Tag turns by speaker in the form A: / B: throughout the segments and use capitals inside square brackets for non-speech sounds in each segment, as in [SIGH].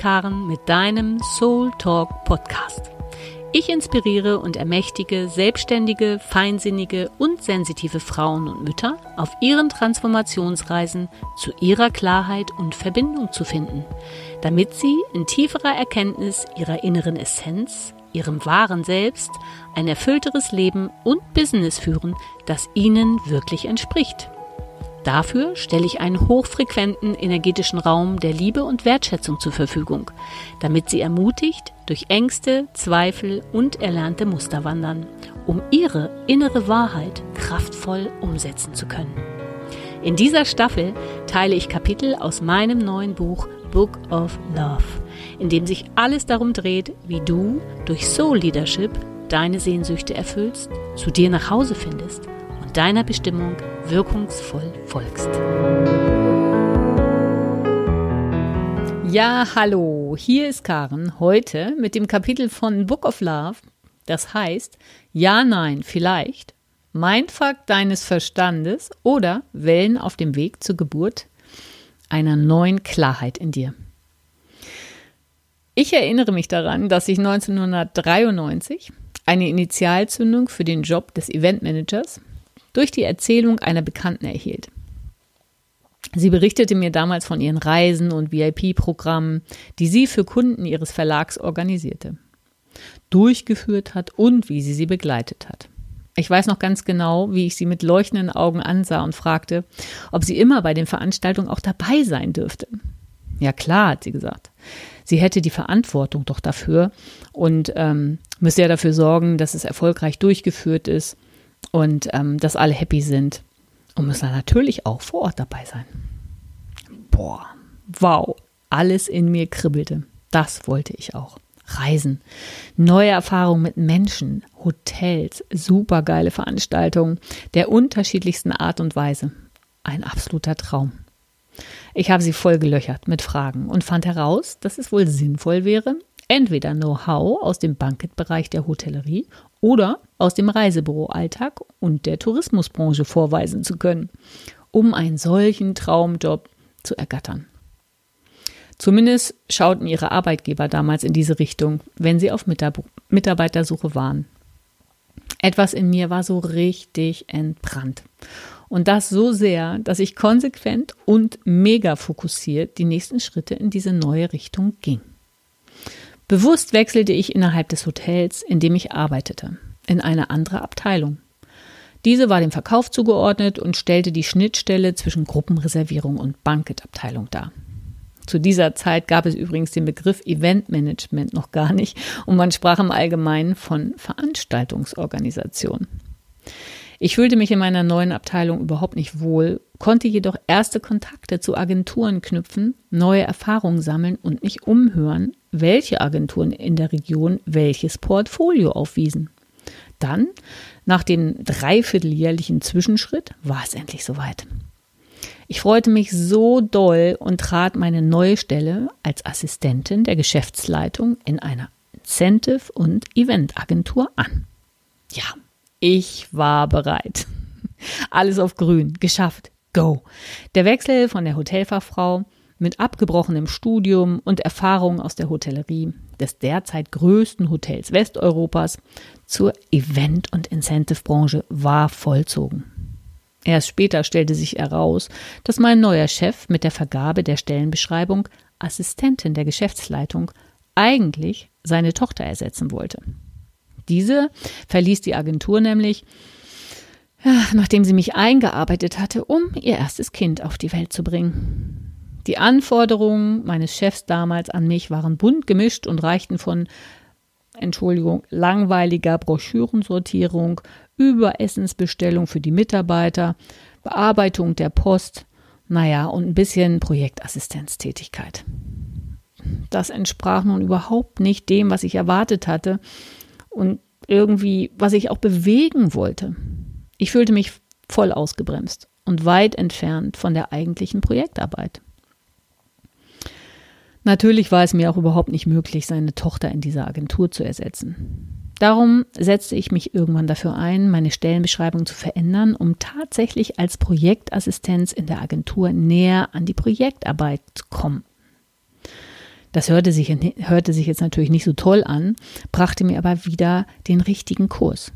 A: ist Karen mit deinem Soul Talk Podcast. Ich inspiriere und ermächtige selbstständige, feinsinnige und sensitive Frauen und Mütter auf ihren Transformationsreisen zu ihrer Klarheit und Verbindung zu finden, damit sie in tieferer Erkenntnis ihrer inneren Essenz, ihrem wahren Selbst, ein erfüllteres Leben und Business führen, das ihnen wirklich entspricht. Dafür stelle ich einen hochfrequenten energetischen Raum der Liebe und Wertschätzung zur Verfügung, damit Sie ermutigt durch Ängste, Zweifel und erlernte Muster wandern, um Ihre innere Wahrheit kraftvoll umsetzen zu können. In dieser Staffel teile ich Kapitel aus meinem neuen Buch Book of Love, in dem sich alles darum dreht, wie du durch Soul Leadership deine Sehnsüchte erfüllst, zu dir nach Hause findest deiner Bestimmung wirkungsvoll folgst. Ja, hallo, hier ist Karen heute mit dem Kapitel von Book of Love, das heißt Ja, Nein, vielleicht, Mindfuck deines Verstandes oder Wellen auf dem Weg zur Geburt einer neuen Klarheit in dir. Ich erinnere mich daran, dass ich 1993 eine Initialzündung für den Job des Eventmanagers durch die Erzählung einer Bekannten erhielt. Sie berichtete mir damals von ihren Reisen und VIP-Programmen, die sie für Kunden ihres Verlags organisierte, durchgeführt hat und wie sie sie begleitet hat. Ich weiß noch ganz genau, wie ich sie mit leuchtenden Augen ansah und fragte, ob sie immer bei den Veranstaltungen auch dabei sein dürfte. Ja klar, hat sie gesagt. Sie hätte die Verantwortung doch dafür und ähm, müsse ja dafür sorgen, dass es erfolgreich durchgeführt ist und ähm, dass alle happy sind und müssen natürlich auch vor Ort dabei sein. Boah, wow, alles in mir kribbelte. Das wollte ich auch. Reisen, neue Erfahrungen mit Menschen, Hotels, supergeile Veranstaltungen der unterschiedlichsten Art und Weise. Ein absoluter Traum. Ich habe sie voll gelöchert mit Fragen und fand heraus, dass es wohl sinnvoll wäre, entweder Know-how aus dem Bankettbereich der Hotellerie oder aus dem Reisebüroalltag und der Tourismusbranche vorweisen zu können, um einen solchen Traumjob zu ergattern. Zumindest schauten ihre Arbeitgeber damals in diese Richtung, wenn sie auf Mitarbeitersuche waren. Etwas in mir war so richtig entbrannt. Und das so sehr, dass ich konsequent und mega fokussiert die nächsten Schritte in diese neue Richtung ging. Bewusst wechselte ich innerhalb des Hotels, in dem ich arbeitete, in eine andere Abteilung. Diese war dem Verkauf zugeordnet und stellte die Schnittstelle zwischen Gruppenreservierung und Bankettabteilung dar. Zu dieser Zeit gab es übrigens den Begriff Eventmanagement noch gar nicht und man sprach im Allgemeinen von Veranstaltungsorganisation. Ich fühlte mich in meiner neuen Abteilung überhaupt nicht wohl, konnte jedoch erste Kontakte zu Agenturen knüpfen, neue Erfahrungen sammeln und mich umhören, welche Agenturen in der Region welches Portfolio aufwiesen. Dann, nach dem dreivierteljährlichen Zwischenschritt, war es endlich soweit. Ich freute mich so doll und trat meine neue Stelle als Assistentin der Geschäftsleitung in einer Incentive- und Eventagentur an. Ja, ich war bereit. Alles auf grün, geschafft, go. Der Wechsel von der Hotelfachfrau mit abgebrochenem Studium und Erfahrung aus der Hotellerie des derzeit größten Hotels Westeuropas zur Event- und Incentive-Branche war vollzogen. Erst später stellte sich heraus, dass mein neuer Chef mit der Vergabe der Stellenbeschreibung Assistentin der Geschäftsleitung eigentlich seine Tochter ersetzen wollte. Diese verließ die Agentur nämlich, nachdem sie mich eingearbeitet hatte, um ihr erstes Kind auf die Welt zu bringen. Die Anforderungen meines Chefs damals an mich waren bunt gemischt und reichten von Entschuldigung, langweiliger Broschürensortierung über Essensbestellung für die Mitarbeiter, Bearbeitung der Post, naja, und ein bisschen Projektassistenztätigkeit. Das entsprach nun überhaupt nicht dem, was ich erwartet hatte und irgendwie, was ich auch bewegen wollte. Ich fühlte mich voll ausgebremst und weit entfernt von der eigentlichen Projektarbeit. Natürlich war es mir auch überhaupt nicht möglich, seine Tochter in dieser Agentur zu ersetzen. Darum setzte ich mich irgendwann dafür ein, meine Stellenbeschreibung zu verändern, um tatsächlich als Projektassistenz in der Agentur näher an die Projektarbeit zu kommen. Das hörte sich, hörte sich jetzt natürlich nicht so toll an, brachte mir aber wieder den richtigen Kurs.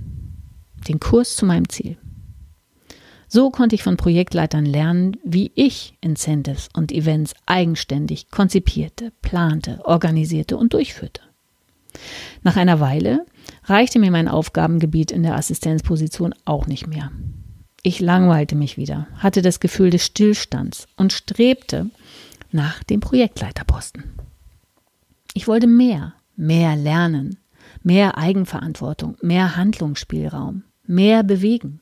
A: Den Kurs zu meinem Ziel. So konnte ich von Projektleitern lernen, wie ich Incentives und Events eigenständig konzipierte, plante, organisierte und durchführte. Nach einer Weile reichte mir mein Aufgabengebiet in der Assistenzposition auch nicht mehr. Ich langweilte mich wieder, hatte das Gefühl des Stillstands und strebte nach dem Projektleiterposten. Ich wollte mehr, mehr lernen, mehr Eigenverantwortung, mehr Handlungsspielraum, mehr bewegen.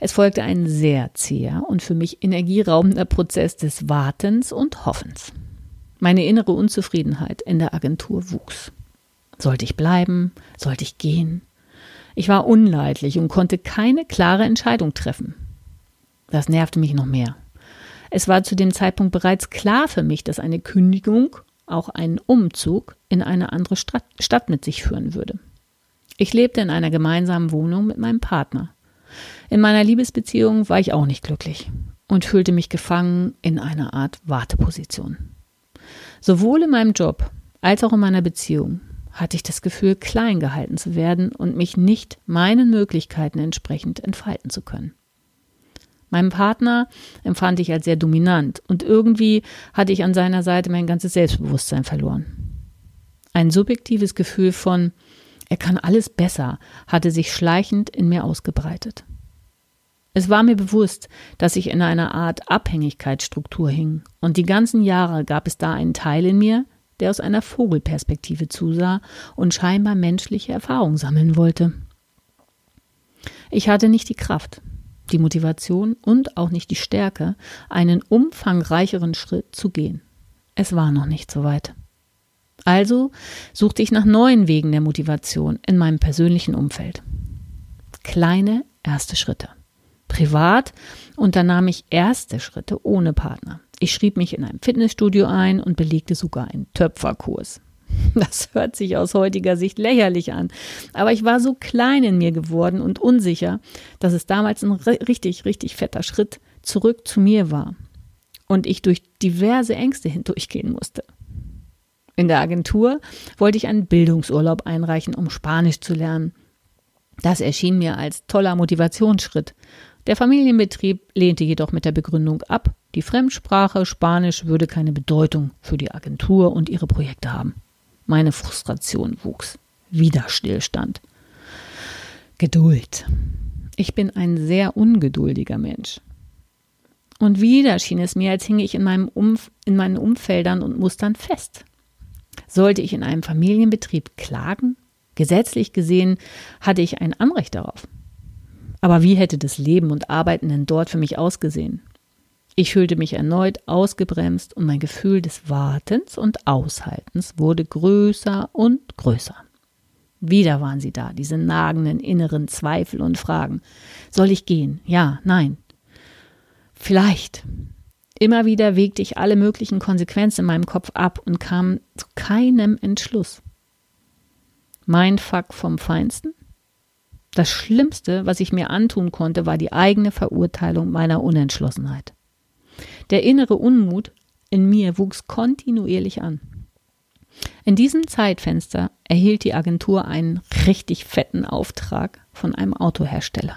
A: Es folgte ein sehr zäher und für mich energieraubender Prozess des Wartens und Hoffens. Meine innere Unzufriedenheit in der Agentur wuchs. Sollte ich bleiben? Sollte ich gehen? Ich war unleidlich und konnte keine klare Entscheidung treffen. Das nervte mich noch mehr. Es war zu dem Zeitpunkt bereits klar für mich, dass eine Kündigung auch einen Umzug in eine andere Stadt mit sich führen würde. Ich lebte in einer gemeinsamen Wohnung mit meinem Partner. In meiner Liebesbeziehung war ich auch nicht glücklich und fühlte mich gefangen in einer Art Warteposition. Sowohl in meinem Job als auch in meiner Beziehung hatte ich das Gefühl, klein gehalten zu werden und mich nicht meinen Möglichkeiten entsprechend entfalten zu können. Meinen Partner empfand ich als sehr dominant und irgendwie hatte ich an seiner Seite mein ganzes Selbstbewusstsein verloren. Ein subjektives Gefühl von er kann alles besser hatte sich schleichend in mir ausgebreitet. Es war mir bewusst, dass ich in einer Art Abhängigkeitsstruktur hing, und die ganzen Jahre gab es da einen Teil in mir, der aus einer Vogelperspektive zusah und scheinbar menschliche Erfahrung sammeln wollte. Ich hatte nicht die Kraft, die Motivation und auch nicht die Stärke, einen umfangreicheren Schritt zu gehen. Es war noch nicht so weit. Also suchte ich nach neuen Wegen der Motivation in meinem persönlichen Umfeld. Kleine erste Schritte. Privat unternahm ich erste Schritte ohne Partner. Ich schrieb mich in einem Fitnessstudio ein und belegte sogar einen Töpferkurs. [LAUGHS] Das hört sich aus heutiger Sicht lächerlich an, aber ich war so klein in mir geworden und unsicher, dass es damals ein richtig, richtig fetter Schritt zurück zu mir war und ich durch diverse Ängste hindurchgehen musste. In der Agentur wollte ich einen Bildungsurlaub einreichen, um Spanisch zu lernen. Das erschien mir als toller Motivationsschritt. Der Familienbetrieb lehnte jedoch mit der Begründung ab, die Fremdsprache Spanisch würde keine Bedeutung für die Agentur und ihre Projekte haben. Meine Frustration wuchs. Wieder Stillstand. Geduld. Ich bin ein sehr ungeduldiger Mensch. Und wieder schien es mir, als hinge ich in, meinem Umf in meinen Umfeldern und Mustern fest. Sollte ich in einem Familienbetrieb klagen? Gesetzlich gesehen hatte ich ein Anrecht darauf. Aber wie hätte das Leben und Arbeiten denn dort für mich ausgesehen? Ich fühlte mich erneut ausgebremst und mein Gefühl des Wartens und Aushaltens wurde größer und größer. Wieder waren sie da, diese nagenden inneren Zweifel und Fragen. Soll ich gehen? Ja, nein. Vielleicht. Immer wieder wegte ich alle möglichen Konsequenzen in meinem Kopf ab und kam zu keinem Entschluss. Mein Fuck vom Feinsten? Das Schlimmste, was ich mir antun konnte, war die eigene Verurteilung meiner Unentschlossenheit. Der innere Unmut in mir wuchs kontinuierlich an. In diesem Zeitfenster erhielt die Agentur einen richtig fetten Auftrag von einem Autohersteller.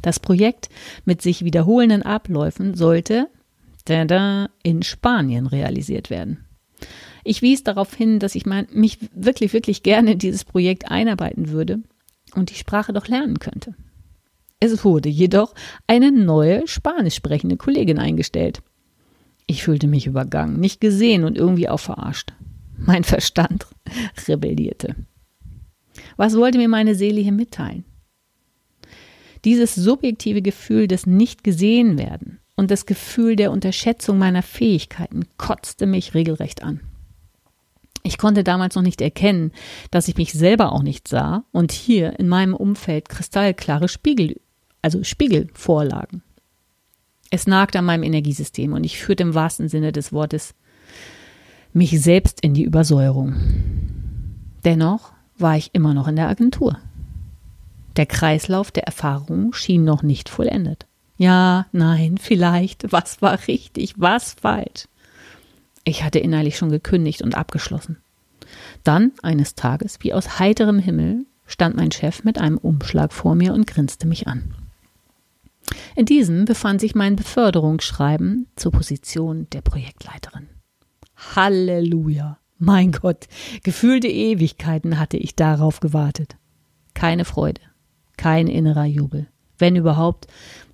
A: Das Projekt mit sich wiederholenden Abläufen sollte in Spanien realisiert werden. Ich wies darauf hin, dass ich mich wirklich, wirklich gerne in dieses Projekt einarbeiten würde und die Sprache doch lernen könnte. Es wurde jedoch eine neue spanisch sprechende Kollegin eingestellt. Ich fühlte mich übergangen, nicht gesehen und irgendwie auch verarscht. Mein Verstand [LAUGHS] rebellierte. Was wollte mir meine Seele hier mitteilen? Dieses subjektive Gefühl des Nicht gesehen werden und das Gefühl der Unterschätzung meiner Fähigkeiten kotzte mich regelrecht an. Ich konnte damals noch nicht erkennen, dass ich mich selber auch nicht sah und hier in meinem Umfeld kristallklare Spiegel, also Spiegel vorlagen. Es nagte an meinem Energiesystem und ich führte im wahrsten Sinne des Wortes mich selbst in die Übersäuerung. Dennoch war ich immer noch in der Agentur. Der Kreislauf der Erfahrung schien noch nicht vollendet. Ja, nein, vielleicht, was war richtig, was falsch. Ich hatte innerlich schon gekündigt und abgeschlossen. Dann, eines Tages, wie aus heiterem Himmel, stand mein Chef mit einem Umschlag vor mir und grinste mich an. In diesem befand sich mein Beförderungsschreiben zur Position der Projektleiterin. Halleluja! Mein Gott, gefühlte Ewigkeiten hatte ich darauf gewartet. Keine Freude, kein innerer Jubel. Wenn überhaupt,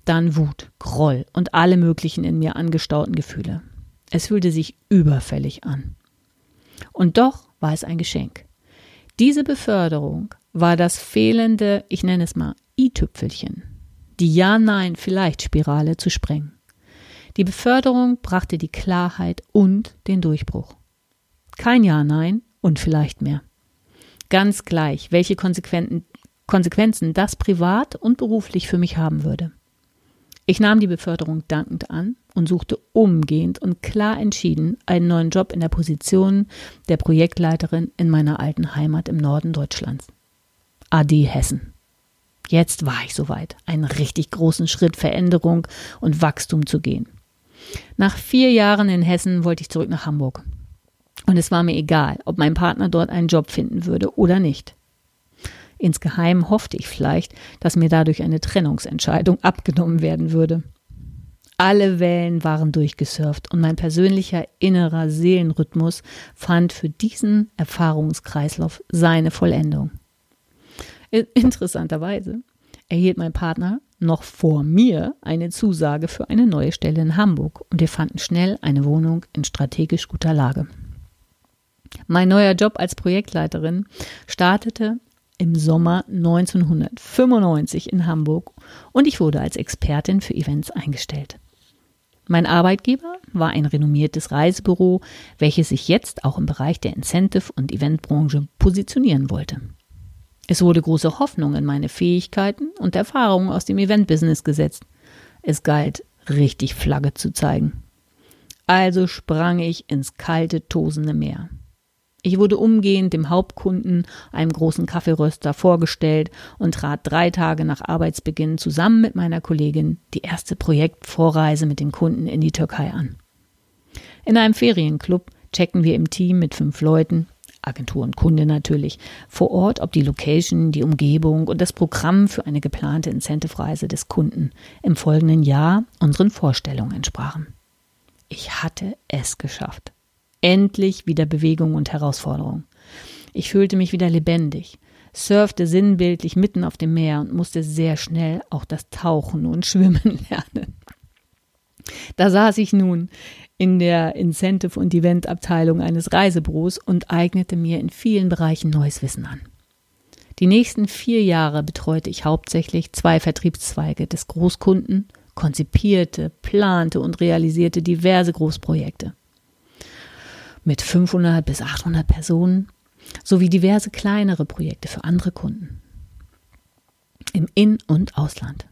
A: dann Wut, Groll und alle möglichen in mir angestauten Gefühle. Es fühlte sich überfällig an. Und doch war es ein Geschenk. Diese Beförderung war das fehlende, ich nenne es mal, i-Tüpfelchen, die Ja-Nein-Vielleicht-Spirale zu sprengen. Die Beförderung brachte die Klarheit und den Durchbruch. Kein Ja-Nein und vielleicht mehr. Ganz gleich, welche Konsequenzen das privat und beruflich für mich haben würde. Ich nahm die Beförderung dankend an und suchte umgehend und klar entschieden einen neuen Job in der Position der Projektleiterin in meiner alten Heimat im Norden Deutschlands. AD Hessen. Jetzt war ich soweit, einen richtig großen Schritt Veränderung und Wachstum zu gehen. Nach vier Jahren in Hessen wollte ich zurück nach Hamburg. Und es war mir egal, ob mein Partner dort einen Job finden würde oder nicht. Insgeheim hoffte ich vielleicht, dass mir dadurch eine Trennungsentscheidung [LAUGHS] abgenommen werden würde. Alle Wellen waren durchgesurft und mein persönlicher innerer Seelenrhythmus fand für diesen Erfahrungskreislauf seine Vollendung. Interessanterweise erhielt mein Partner noch vor mir eine Zusage für eine neue Stelle in Hamburg und wir fanden schnell eine Wohnung in strategisch guter Lage. Mein neuer Job als Projektleiterin startete im Sommer 1995 in Hamburg und ich wurde als Expertin für Events eingestellt. Mein Arbeitgeber war ein renommiertes Reisebüro, welches sich jetzt auch im Bereich der Incentive- und Eventbranche positionieren wollte. Es wurde große Hoffnung in meine Fähigkeiten und Erfahrungen aus dem Eventbusiness gesetzt. Es galt, richtig Flagge zu zeigen. Also sprang ich ins kalte, tosende Meer. Ich wurde umgehend dem Hauptkunden, einem großen Kaffeeröster, vorgestellt und trat drei Tage nach Arbeitsbeginn zusammen mit meiner Kollegin die erste Projektvorreise mit den Kunden in die Türkei an. In einem Ferienclub checken wir im Team mit fünf Leuten Agentur und Kunde natürlich, vor Ort, ob die Location, die Umgebung und das Programm für eine geplante Incentive-Reise des Kunden im folgenden Jahr unseren Vorstellungen entsprachen. Ich hatte es geschafft. Endlich wieder Bewegung und Herausforderung. Ich fühlte mich wieder lebendig, surfte sinnbildlich mitten auf dem Meer und musste sehr schnell auch das Tauchen und Schwimmen [LAUGHS] lernen. Da saß ich nun in der Incentive- und Eventabteilung eines Reisebüros und eignete mir in vielen Bereichen neues Wissen an. Die nächsten vier Jahre betreute ich hauptsächlich zwei Vertriebszweige des Großkunden, konzipierte, plante und realisierte diverse Großprojekte mit 500 bis 800 Personen sowie diverse kleinere Projekte für andere Kunden im In- und Ausland.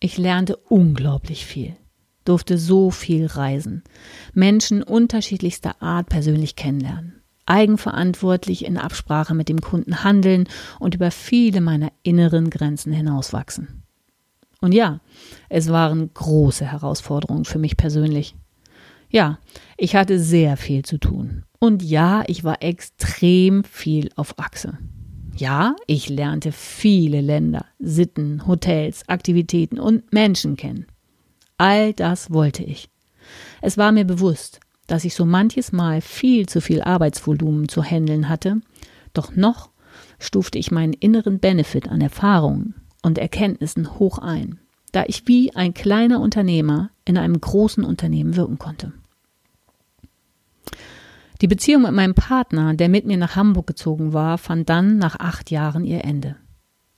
A: Ich lernte unglaublich viel durfte so viel reisen, Menschen unterschiedlichster Art persönlich kennenlernen, eigenverantwortlich in Absprache mit dem Kunden handeln und über viele meiner inneren Grenzen hinauswachsen. Und ja, es waren große Herausforderungen für mich persönlich. Ja, ich hatte sehr viel zu tun. Und ja, ich war extrem viel auf Achse. Ja, ich lernte viele Länder, Sitten, Hotels, Aktivitäten und Menschen kennen. All das wollte ich. Es war mir bewusst, dass ich so manches Mal viel zu viel Arbeitsvolumen zu handeln hatte, doch noch stufte ich meinen inneren Benefit an Erfahrungen und Erkenntnissen hoch ein, da ich wie ein kleiner Unternehmer in einem großen Unternehmen wirken konnte. Die Beziehung mit meinem Partner, der mit mir nach Hamburg gezogen war, fand dann nach acht Jahren ihr Ende.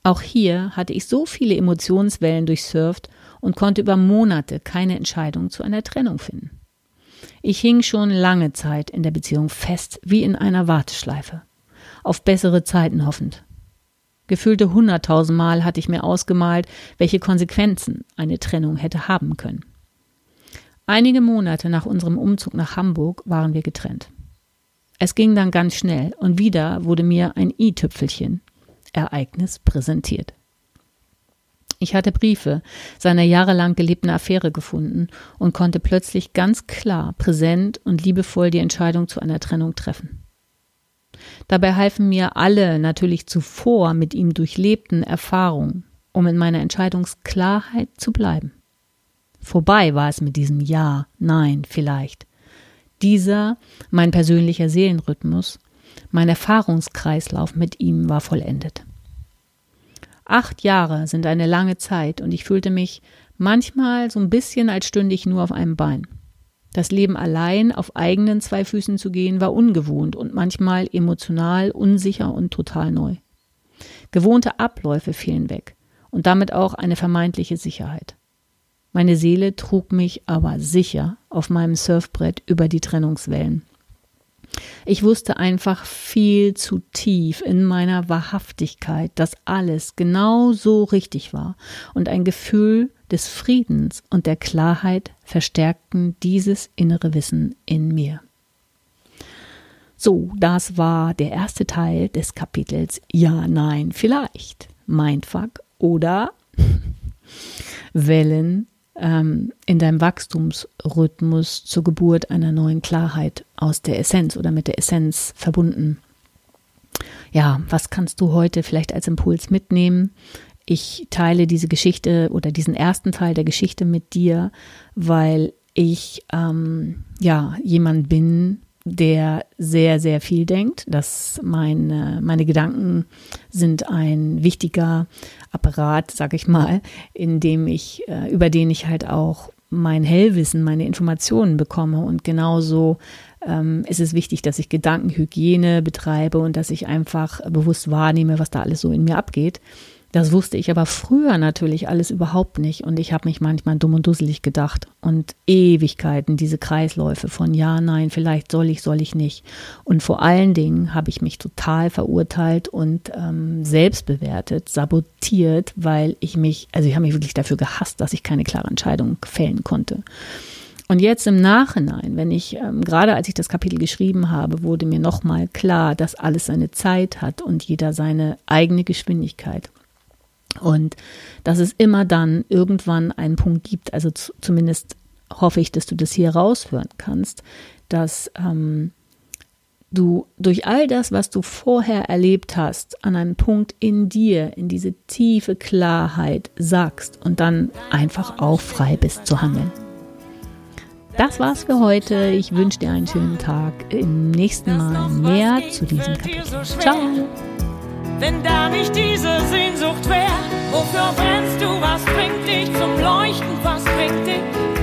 A: Auch hier hatte ich so viele Emotionswellen durchsurft und konnte über Monate keine Entscheidung zu einer Trennung finden. Ich hing schon lange Zeit in der Beziehung fest, wie in einer Warteschleife, auf bessere Zeiten hoffend. Gefühlte hunderttausendmal hatte ich mir ausgemalt, welche Konsequenzen eine Trennung hätte haben können. Einige Monate nach unserem Umzug nach Hamburg waren wir getrennt. Es ging dann ganz schnell und wieder wurde mir ein i-Tüpfelchen Ereignis präsentiert. Ich hatte Briefe seiner jahrelang gelebten Affäre gefunden und konnte plötzlich ganz klar, präsent und liebevoll die Entscheidung zu einer Trennung treffen. Dabei halfen mir alle natürlich zuvor mit ihm durchlebten Erfahrungen, um in meiner Entscheidungsklarheit zu bleiben. Vorbei war es mit diesem Ja, Nein, vielleicht. Dieser, mein persönlicher Seelenrhythmus, mein Erfahrungskreislauf mit ihm war vollendet. Acht Jahre sind eine lange Zeit und ich fühlte mich manchmal so ein bisschen, als stünde ich nur auf einem Bein. Das Leben allein auf eigenen zwei Füßen zu gehen war ungewohnt und manchmal emotional unsicher und total neu. Gewohnte Abläufe fielen weg und damit auch eine vermeintliche Sicherheit. Meine Seele trug mich aber sicher auf meinem Surfbrett über die Trennungswellen. Ich wusste einfach viel zu tief in meiner Wahrhaftigkeit, dass alles genau so richtig war und ein Gefühl des Friedens und der Klarheit verstärkten dieses innere Wissen in mir. So, das war der erste Teil des Kapitels Ja, Nein, vielleicht. Mindfuck oder [LAUGHS] Wellen ähm, in deinem Wachstumsrhythmus zur Geburt einer neuen Klarheit aus der Essenz oder mit der Essenz verbunden. Ja, was kannst du heute vielleicht als Impuls mitnehmen? Ich teile diese Geschichte oder diesen ersten Teil der Geschichte mit dir, weil ich ähm, ja jemand bin, der sehr, sehr viel denkt. Dass meine, meine Gedanken sind ein wichtiger Apparat, sag ich mal, in dem ich, äh, über den ich halt auch mein Hellwissen, meine Informationen bekomme. Und genauso ähm, ist es wichtig, dass ich Gedankenhygiene betreibe und dass ich einfach bewusst wahrnehme, was da alles so in mir abgeht. Das wusste ich aber früher natürlich alles überhaupt nicht und ich habe mich manchmal dumm und dusselig gedacht und Ewigkeiten diese Kreisläufe von ja, nein, vielleicht soll ich, soll ich nicht. Und vor allen Dingen habe ich mich total verurteilt und ähm, selbst bewertet, sabotiert, weil ich mich, also ich habe mich wirklich dafür gehasst, dass ich keine klare Entscheidung fällen konnte. Und jetzt im Nachhinein, wenn ich, ähm, gerade als ich das Kapitel geschrieben habe, wurde mir nochmal klar, dass alles seine Zeit hat und jeder seine eigene Geschwindigkeit. Und dass es immer dann irgendwann einen Punkt gibt, also zumindest hoffe ich, dass du das hier raushören kannst, dass ähm, du durch all das, was du vorher erlebt hast, an einen Punkt in dir, in diese tiefe Klarheit sagst und dann einfach auch frei bist zu handeln. Das war's für heute. Ich wünsche dir einen schönen Tag. Im nächsten Mal mehr zu diesem Kapitel. Ciao.
B: Wenn da nicht diese Sehnsucht wär, wofür brennst du? Was bringt dich zum Leuchten? Was bringt dich?